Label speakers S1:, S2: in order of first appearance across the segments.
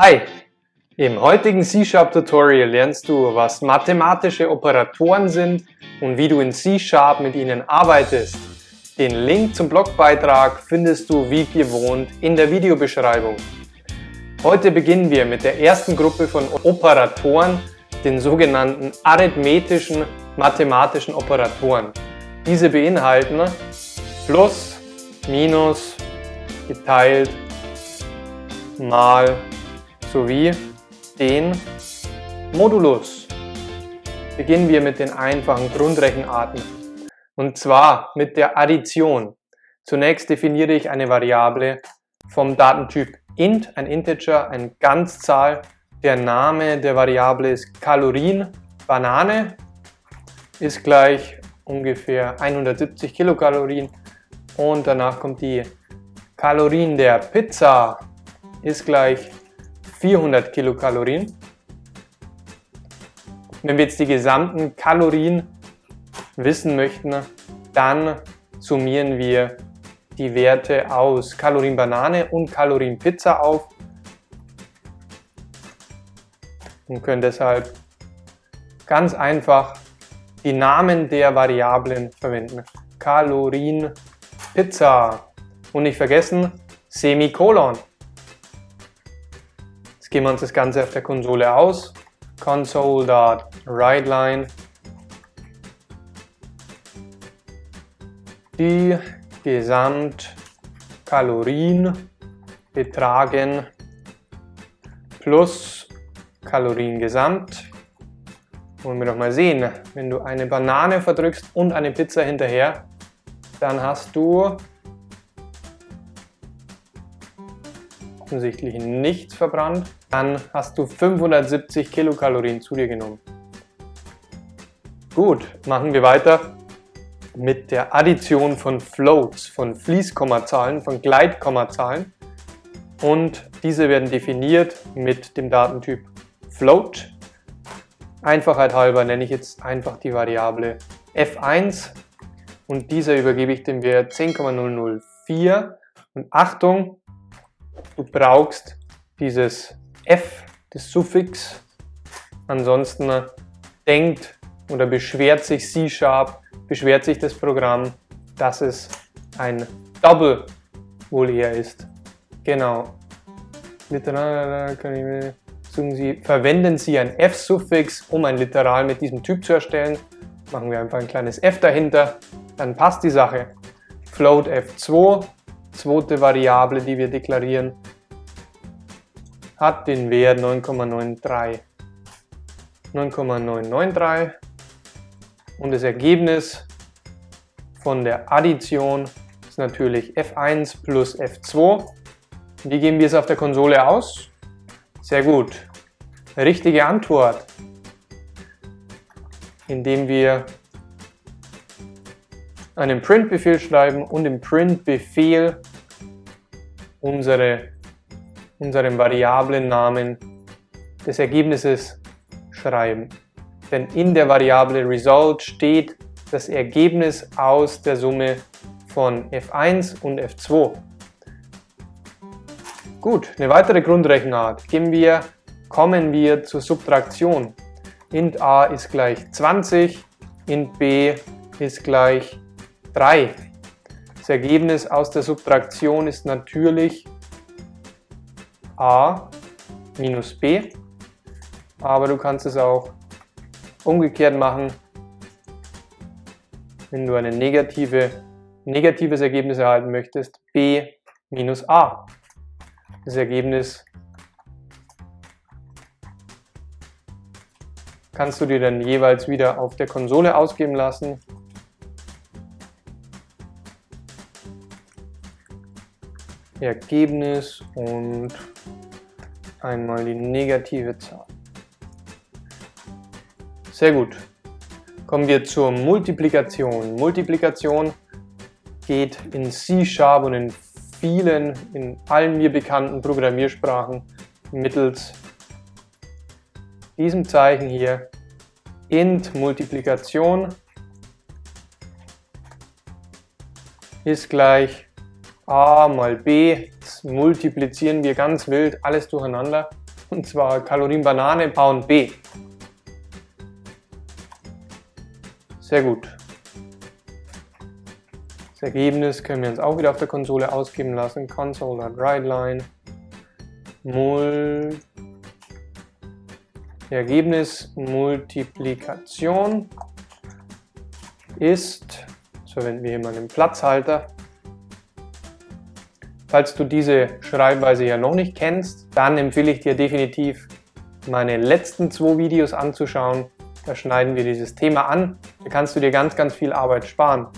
S1: Hi! Im heutigen C-Sharp Tutorial lernst du, was mathematische Operatoren sind und wie du in C-Sharp mit ihnen arbeitest. Den Link zum Blogbeitrag findest du wie gewohnt in der Videobeschreibung. Heute beginnen wir mit der ersten Gruppe von Operatoren, den sogenannten arithmetischen mathematischen Operatoren. Diese beinhalten plus, minus, geteilt, mal sowie den Modulus. Beginnen wir mit den einfachen Grundrechenarten. Und zwar mit der Addition. Zunächst definiere ich eine Variable vom Datentyp int, ein Integer, eine Ganzzahl. Der Name der Variable ist Kalorien. Banane ist gleich ungefähr 170 Kilokalorien. Und danach kommt die Kalorien der Pizza ist gleich 400 Kilokalorien. Wenn wir jetzt die gesamten Kalorien wissen möchten, dann summieren wir die Werte aus Kalorien Banane und Kalorien Pizza auf und können deshalb ganz einfach die Namen der Variablen verwenden. Kalorien Pizza und nicht vergessen Semikolon. Jetzt gehen wir uns das Ganze auf der Konsole aus. Console.WriteLine. Die Gesamtkalorien betragen plus Kalorien gesamt. Wollen wir doch mal sehen, wenn du eine Banane verdrückst und eine Pizza hinterher, dann hast du offensichtlich nichts verbrannt. Dann hast du 570 Kilokalorien zu dir genommen. Gut, machen wir weiter mit der Addition von Floats, von Fließkommazahlen, von Gleitkommazahlen. Und diese werden definiert mit dem Datentyp Float. Einfachheit halber nenne ich jetzt einfach die Variable f1 und dieser übergebe ich dem Wert 10,004. Und Achtung, Du brauchst dieses f, das Suffix. Ansonsten denkt oder beschwert sich C-Sharp, beschwert sich das Programm, dass es ein Double wohl eher ist. Genau. Verwenden Sie ein f-Suffix, um ein Literal mit diesem Typ zu erstellen. Machen wir einfach ein kleines f dahinter, dann passt die Sache. Float f2 zweite Variable, die wir deklarieren, hat den Wert 9,93. 9,993 und das Ergebnis von der Addition ist natürlich f1 plus f2. Wie geben wir es auf der Konsole aus? Sehr gut. Richtige Antwort, indem wir einen Print-Befehl schreiben und im Print-Befehl unsere, unseren Variablennamen des Ergebnisses schreiben. Denn in der Variable Result steht das Ergebnis aus der Summe von f1 und f2. Gut, eine weitere Grundrechenart. Gehen wir, kommen wir zur Subtraktion. int a ist gleich 20, int b ist gleich 3. Das Ergebnis aus der Subtraktion ist natürlich a minus b, aber du kannst es auch umgekehrt machen, wenn du ein negative, negatives Ergebnis erhalten möchtest, b minus a. Das Ergebnis kannst du dir dann jeweils wieder auf der Konsole ausgeben lassen Ergebnis und einmal die negative Zahl. Sehr gut. Kommen wir zur Multiplikation. Multiplikation geht in C-Sharp und in vielen, in allen mir bekannten Programmiersprachen mittels diesem Zeichen hier int Multiplikation ist gleich a mal b, das multiplizieren wir ganz wild alles durcheinander. und zwar Kalorien Banane, Pound B. Sehr gut. Das Ergebnis können wir uns auch wieder auf der Konsole ausgeben lassen. Console.WriteLine. Mul Ergebnis Multiplikation ist, so verwenden wir hier mal einen Platzhalter. Falls du diese Schreibweise ja noch nicht kennst, dann empfehle ich dir definitiv meine letzten zwei Videos anzuschauen. Da schneiden wir dieses Thema an. Da kannst du dir ganz, ganz viel Arbeit sparen.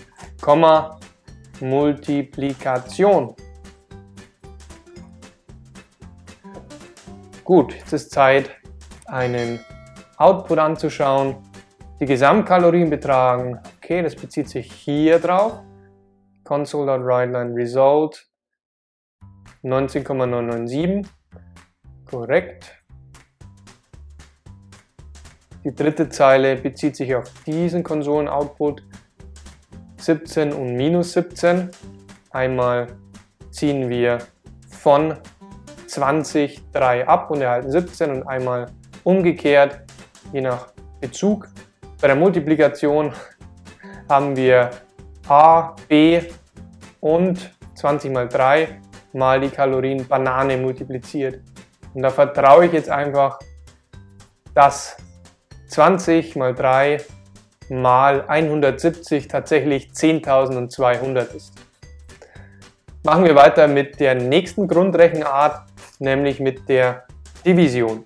S1: Komma, Multiplikation. Gut, jetzt ist Zeit, einen Output anzuschauen. Die Gesamtkalorien betragen, okay, das bezieht sich hier drauf. Console.WriteLine Result 19,997. Korrekt. Die dritte Zeile bezieht sich auf diesen Konsolen-Output 17 und minus 17. Einmal ziehen wir von 20 3 ab und erhalten 17 und einmal umgekehrt, je nach Bezug. Bei der Multiplikation haben wir A, B und 20 mal 3 mal die Kalorien Banane multipliziert. Und da vertraue ich jetzt einfach, dass 20 mal 3 mal 170 tatsächlich 10.200 ist. Machen wir weiter mit der nächsten Grundrechenart, nämlich mit der Division.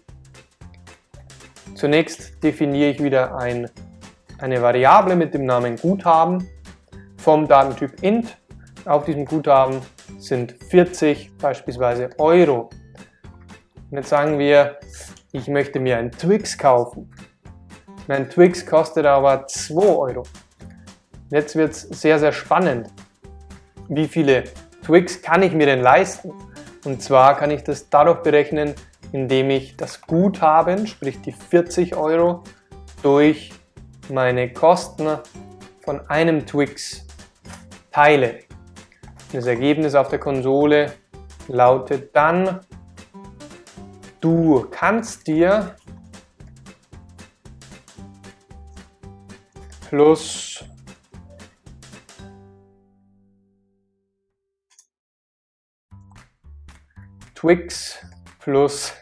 S1: Zunächst definiere ich wieder ein, eine Variable mit dem Namen Guthaben vom Datentyp int. Auf diesem Guthaben sind 40 beispielsweise Euro. Und jetzt sagen wir, ich möchte mir ein Twix kaufen. Mein Twix kostet aber 2 Euro. Jetzt wird es sehr, sehr spannend. Wie viele Twix kann ich mir denn leisten? Und zwar kann ich das dadurch berechnen, indem ich das Guthaben, sprich die 40 Euro, durch meine Kosten von einem Twix teile. Das Ergebnis auf der Konsole lautet dann, du kannst dir plus Twix plus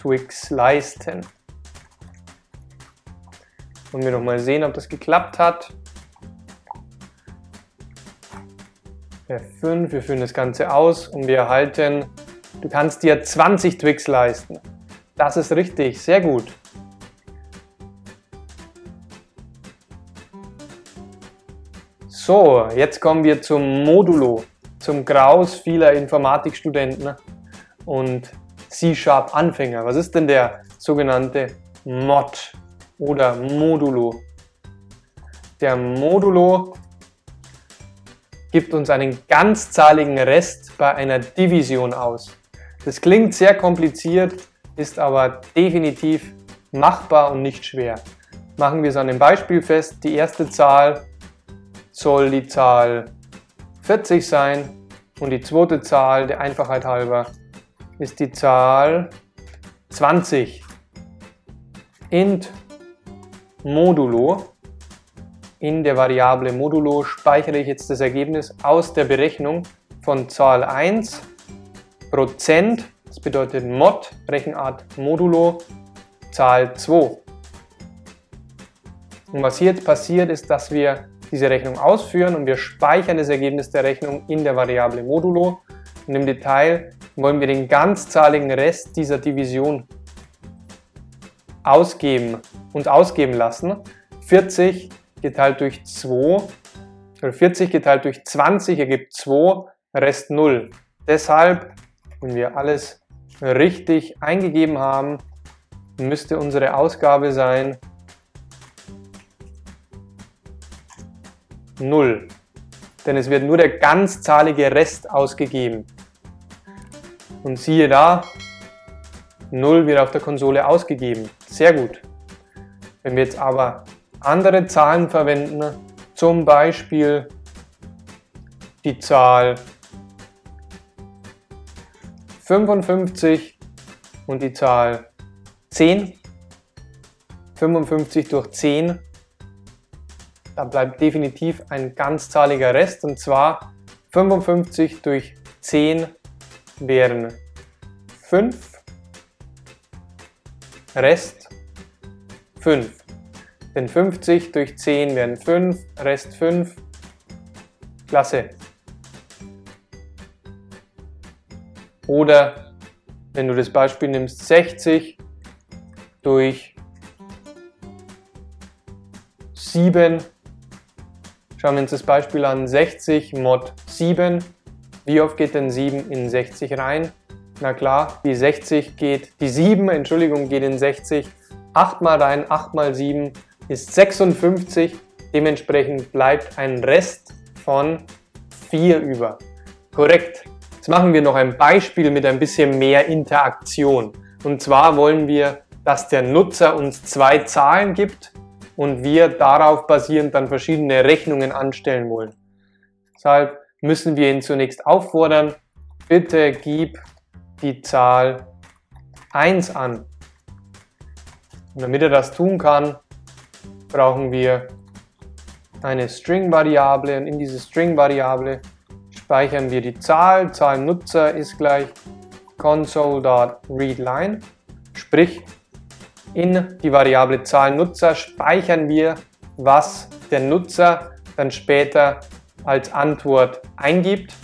S1: Twix leisten. Und wir nochmal sehen, ob das geklappt hat. F5, wir führen das Ganze aus und wir erhalten, du kannst dir 20 Twix leisten. Das ist richtig, sehr gut. So, jetzt kommen wir zum Modulo, zum Graus vieler Informatikstudenten und C-Sharp-Anfänger. Was ist denn der sogenannte Mod oder Modulo? Der Modulo gibt uns einen ganzzahligen Rest bei einer Division aus. Das klingt sehr kompliziert, ist aber definitiv machbar und nicht schwer. Machen wir es an dem Beispiel fest. Die erste Zahl soll die Zahl 40 sein und die zweite Zahl der Einfachheit halber ist die Zahl 20. int modulo in der Variable modulo speichere ich jetzt das Ergebnis aus der Berechnung von Zahl 1 Prozent, das bedeutet mod, Rechenart modulo, Zahl 2. Und was hier jetzt passiert ist, dass wir diese Rechnung ausführen und wir speichern das Ergebnis der Rechnung in der Variable Modulo. Und im Detail wollen wir den ganzzahligen Rest dieser Division ausgeben und ausgeben lassen. 40 geteilt durch 2 oder 40 geteilt durch 20 ergibt 2, Rest 0. Deshalb, wenn wir alles richtig eingegeben haben, müsste unsere Ausgabe sein 0. Denn es wird nur der ganzzahlige Rest ausgegeben. Und siehe da, 0 wird auf der Konsole ausgegeben. Sehr gut. Wenn wir jetzt aber andere Zahlen verwenden, zum Beispiel die Zahl 55 und die Zahl 10. 55 durch 10, da bleibt definitiv ein ganzzahliger Rest und zwar 55 durch 10 wären 5, Rest 5. Denn 50 durch 10 wären 5, Rest 5. Klasse. Oder wenn du das Beispiel nimmst, 60 durch 7. Schauen wir uns das Beispiel an, 60 mod 7. Wie oft geht denn 7 in 60 rein? Na klar, die 60 geht, die 7, Entschuldigung, geht in 60 8 mal rein, 8 mal 7 ist 56. Dementsprechend bleibt ein Rest von 4 über. Korrekt. Jetzt machen wir noch ein Beispiel mit ein bisschen mehr Interaktion. Und zwar wollen wir, dass der Nutzer uns zwei Zahlen gibt und wir darauf basierend dann verschiedene Rechnungen anstellen wollen. Deshalb müssen wir ihn zunächst auffordern, bitte gib die Zahl 1 an. Und damit er das tun kann, brauchen wir eine String-Variable und in diese String-Variable speichern wir die Zahl. Zahlnutzer ist gleich console.readline. Sprich, in die Variable Zahlnutzer speichern wir, was der Nutzer dann später als Antwort eingibt.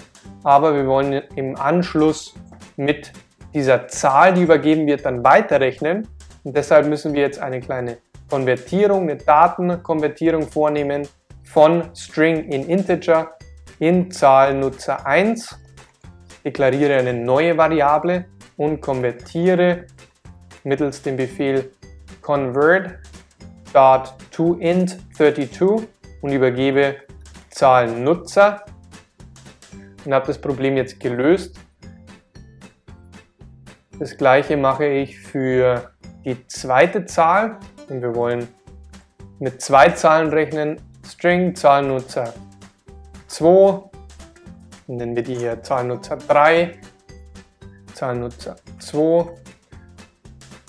S1: Aber wir wollen im Anschluss mit dieser Zahl, die übergeben wird, dann weiterrechnen. Und deshalb müssen wir jetzt eine kleine Konvertierung, eine Datenkonvertierung vornehmen von String in Integer in Zahlnutzer 1, deklariere eine neue Variable und konvertiere mittels dem Befehl convert.toInt32 und übergebe Zahlnutzer. Und habe das Problem jetzt gelöst. Das gleiche mache ich für die zweite Zahl und wir wollen mit zwei Zahlen rechnen. String Zahlnutzer 2, nennen wir die hier Zahlnutzer 3, Zahlnutzer 2.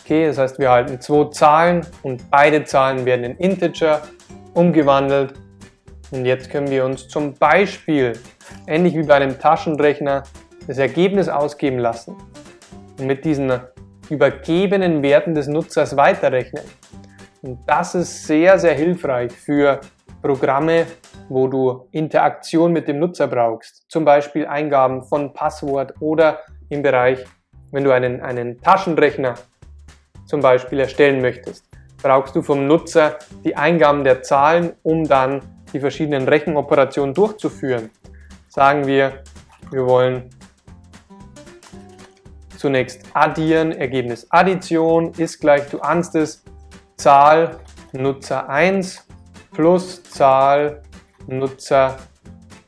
S1: Okay, das heißt, wir halten zwei Zahlen und beide Zahlen werden in Integer umgewandelt. Und jetzt können wir uns zum Beispiel, ähnlich wie bei einem Taschenrechner, das Ergebnis ausgeben lassen und mit diesen übergebenen Werten des Nutzers weiterrechnen. Und das ist sehr, sehr hilfreich für Programme, wo du Interaktion mit dem Nutzer brauchst, zum Beispiel Eingaben von Passwort oder im Bereich, wenn du einen, einen Taschenrechner zum Beispiel erstellen möchtest, brauchst du vom Nutzer die Eingaben der Zahlen, um dann die verschiedenen Rechenoperationen durchzuführen. Sagen wir, wir wollen zunächst addieren, Ergebnis Addition ist gleich, du ahnst es, Zahl Nutzer 1 plus Zahl Nutzer,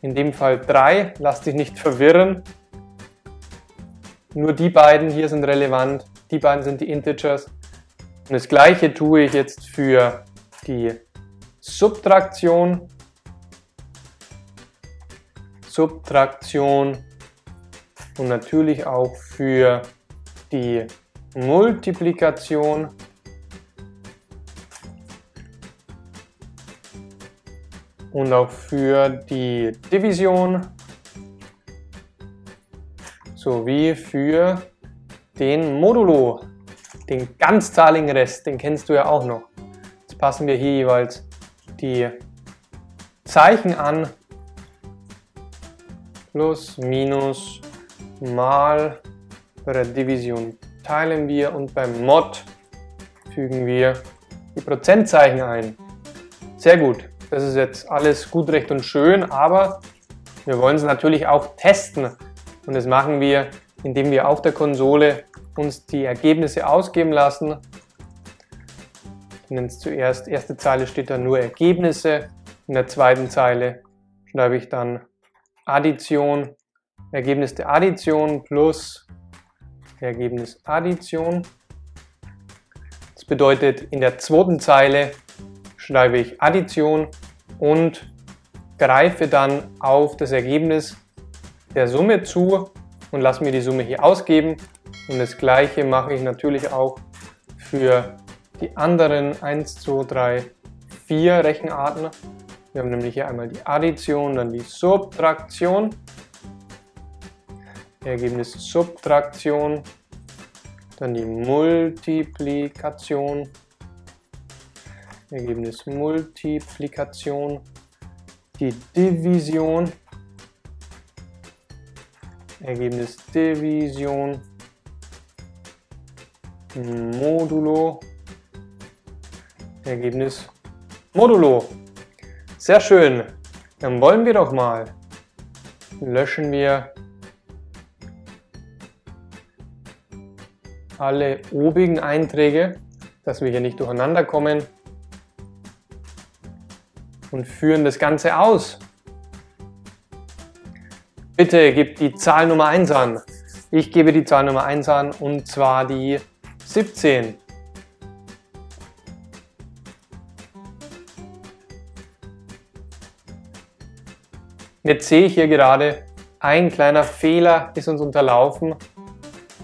S1: in dem Fall 3. Lass dich nicht verwirren. Nur die beiden hier sind relevant. Die beiden sind die Integers. Und das gleiche tue ich jetzt für die Subtraktion. Subtraktion und natürlich auch für die Multiplikation. Und auch für die Division sowie für den Modulo, den ganzzahligen Rest, den kennst du ja auch noch. Jetzt passen wir hier jeweils die Zeichen an. Plus, minus, mal. Bei der Division teilen wir und beim Mod fügen wir die Prozentzeichen ein. Sehr gut. Das ist jetzt alles gut, recht und schön, aber wir wollen es natürlich auch testen. Und das machen wir, indem wir auf der Konsole uns die Ergebnisse ausgeben lassen. Ich nenne es zuerst, erste Zeile steht da nur Ergebnisse. In der zweiten Zeile schreibe ich dann Addition, Ergebnis der Addition plus Ergebnis Addition. Das bedeutet, in der zweiten Zeile schreibe ich Addition und greife dann auf das Ergebnis der Summe zu und lasse mir die Summe hier ausgeben. Und das gleiche mache ich natürlich auch für die anderen 1, 2, 3, 4 Rechenarten. Wir haben nämlich hier einmal die Addition, dann die Subtraktion. Ergebnis Subtraktion, dann die Multiplikation, Ergebnis. Multiplikation, die Division, Ergebnis. Division, Modulo, Ergebnis. Modulo. Sehr schön. Dann wollen wir doch mal. Löschen wir alle obigen Einträge, dass wir hier nicht durcheinander kommen und führen das Ganze aus. Bitte gib die Zahl Nummer 1 an. Ich gebe die Zahl Nummer 1 an und zwar die 17. Jetzt sehe ich hier gerade, ein kleiner Fehler ist uns unterlaufen.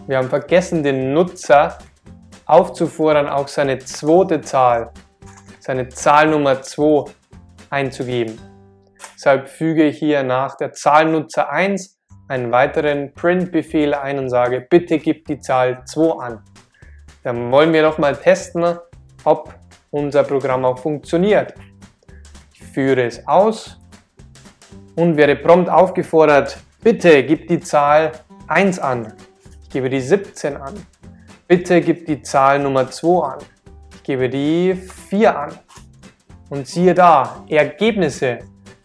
S1: Wir haben vergessen, den Nutzer aufzufordern, auch seine zweite Zahl, seine Zahlnummer 2 einzugeben. Deshalb füge ich hier nach der Zahlnutzer 1 einen weiteren Print-Befehl ein und sage, bitte gib die Zahl 2 an. Dann wollen wir doch mal testen, ob unser Programm auch funktioniert. Ich führe es aus und werde prompt aufgefordert, bitte gib die Zahl 1 an. Ich gebe die 17 an. Bitte gib die Zahl Nummer 2 an. Ich gebe die 4 an. Und siehe da, Ergebnisse.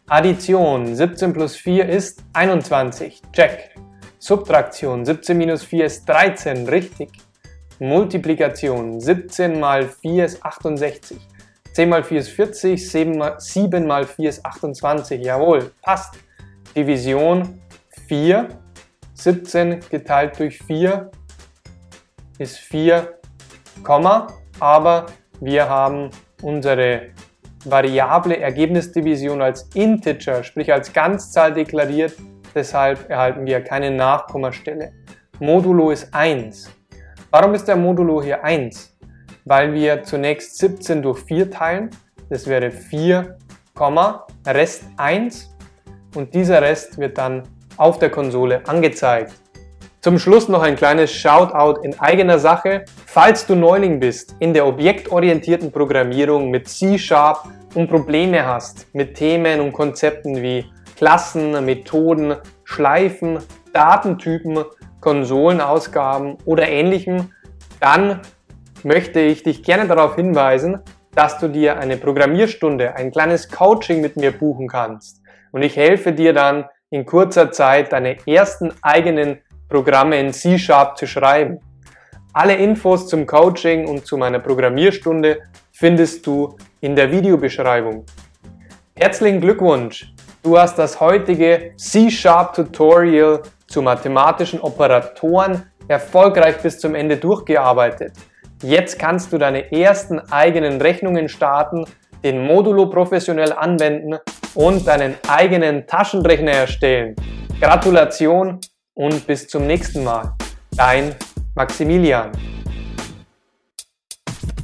S1: Addition 17 plus 4 ist 21. Check. Subtraktion 17 minus 4 ist 13. Richtig. Multiplikation 17 mal 4 ist 68. 10 mal 4 ist 40. 7 mal, 7 mal 4 ist 28. Jawohl, passt. Division 4 17 geteilt durch 4 ist 4, aber wir haben unsere variable Ergebnisdivision als Integer, sprich als Ganzzahl deklariert, deshalb erhalten wir keine Nachkommastelle. Modulo ist 1. Warum ist der Modulo hier 1? Weil wir zunächst 17 durch 4 teilen, das wäre 4, Rest 1 und dieser Rest wird dann auf der Konsole angezeigt. Zum Schluss noch ein kleines Shoutout in eigener Sache. Falls du Neuling bist in der objektorientierten Programmierung mit C-Sharp und Probleme hast mit Themen und Konzepten wie Klassen, Methoden, Schleifen, Datentypen, Konsolenausgaben oder ähnlichem, dann möchte ich dich gerne darauf hinweisen, dass du dir eine Programmierstunde, ein kleines Coaching mit mir buchen kannst. Und ich helfe dir dann in kurzer Zeit deine ersten eigenen Programme in C-Sharp zu schreiben. Alle Infos zum Coaching und zu meiner Programmierstunde findest du in der Videobeschreibung. Herzlichen Glückwunsch! Du hast das heutige C-Sharp Tutorial zu mathematischen Operatoren erfolgreich bis zum Ende durchgearbeitet. Jetzt kannst du deine ersten eigenen Rechnungen starten, den Modulo professionell anwenden und deinen eigenen Taschenrechner erstellen. Gratulation und bis zum nächsten Mal. Dein Maximilian.